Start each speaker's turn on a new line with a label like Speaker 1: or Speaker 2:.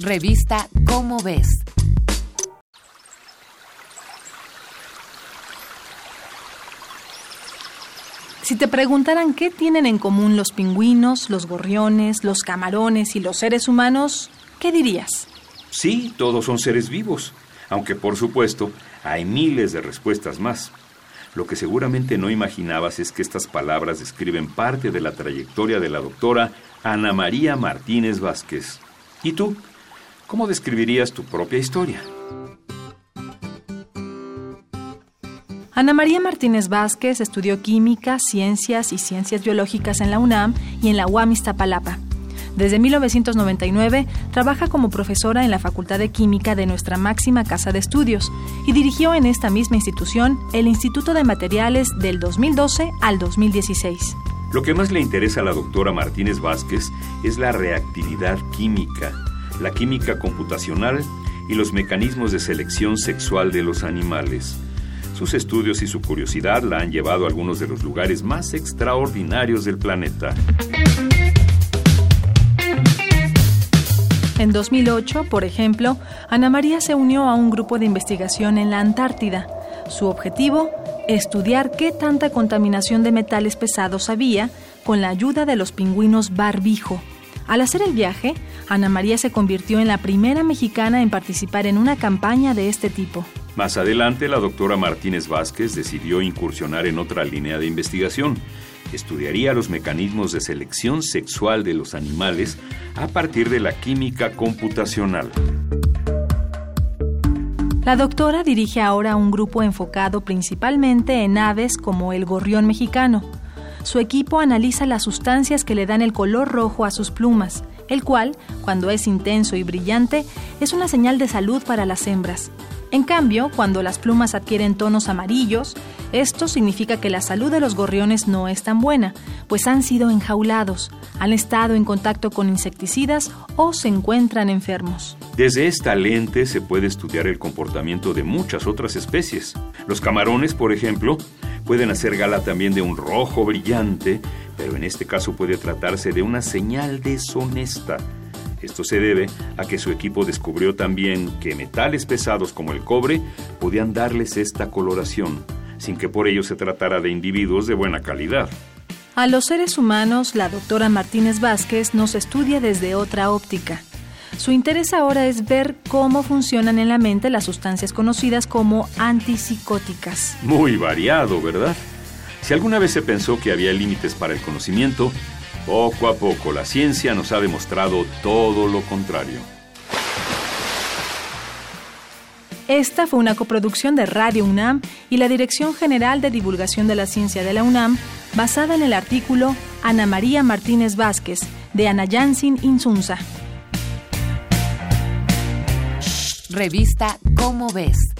Speaker 1: Revista Cómo ves.
Speaker 2: Si te preguntaran qué tienen en común los pingüinos, los gorriones, los camarones y los seres humanos, ¿qué dirías?
Speaker 3: Sí, todos son seres vivos, aunque por supuesto hay miles de respuestas más. Lo que seguramente no imaginabas es que estas palabras describen parte de la trayectoria de la doctora Ana María Martínez Vázquez. ¿Y tú? ¿Cómo describirías tu propia historia?
Speaker 2: Ana María Martínez Vázquez estudió química, ciencias y ciencias biológicas en la UNAM y en la UAM Iztapalapa. Desde 1999 trabaja como profesora en la Facultad de Química de nuestra máxima casa de estudios y dirigió en esta misma institución el Instituto de Materiales del 2012 al 2016.
Speaker 3: Lo que más le interesa a la doctora Martínez Vázquez es la reactividad química, la química computacional y los mecanismos de selección sexual de los animales. Sus estudios y su curiosidad la han llevado a algunos de los lugares más extraordinarios del planeta.
Speaker 2: En 2008, por ejemplo, Ana María se unió a un grupo de investigación en la Antártida. Su objetivo, estudiar qué tanta contaminación de metales pesados había con la ayuda de los pingüinos barbijo. Al hacer el viaje, Ana María se convirtió en la primera mexicana en participar en una campaña de este tipo.
Speaker 3: Más adelante, la doctora Martínez Vázquez decidió incursionar en otra línea de investigación. Estudiaría los mecanismos de selección sexual de los animales a partir de la química computacional.
Speaker 2: La doctora dirige ahora un grupo enfocado principalmente en aves como el gorrión mexicano. Su equipo analiza las sustancias que le dan el color rojo a sus plumas, el cual, cuando es intenso y brillante, es una señal de salud para las hembras. En cambio, cuando las plumas adquieren tonos amarillos, esto significa que la salud de los gorriones no es tan buena, pues han sido enjaulados, han estado en contacto con insecticidas o se encuentran enfermos.
Speaker 3: Desde esta lente se puede estudiar el comportamiento de muchas otras especies. Los camarones, por ejemplo, pueden hacer gala también de un rojo brillante, pero en este caso puede tratarse de una señal deshonesta esto se debe a que su equipo descubrió también que metales pesados como el cobre podían darles esta coloración, sin que por ello se tratara de individuos de buena calidad.
Speaker 2: A los seres humanos, la doctora Martínez Vázquez nos estudia desde otra óptica. Su interés ahora es ver cómo funcionan en la mente las sustancias conocidas como antipsicóticas.
Speaker 3: Muy variado, ¿verdad? Si alguna vez se pensó que había límites para el conocimiento, poco a poco la ciencia nos ha demostrado todo lo contrario.
Speaker 2: Esta fue una coproducción de Radio UNAM y la Dirección General de Divulgación de la Ciencia de la UNAM, basada en el artículo Ana María Martínez Vázquez, de Ana Jansin Insunza.
Speaker 1: Revista Cómo ves.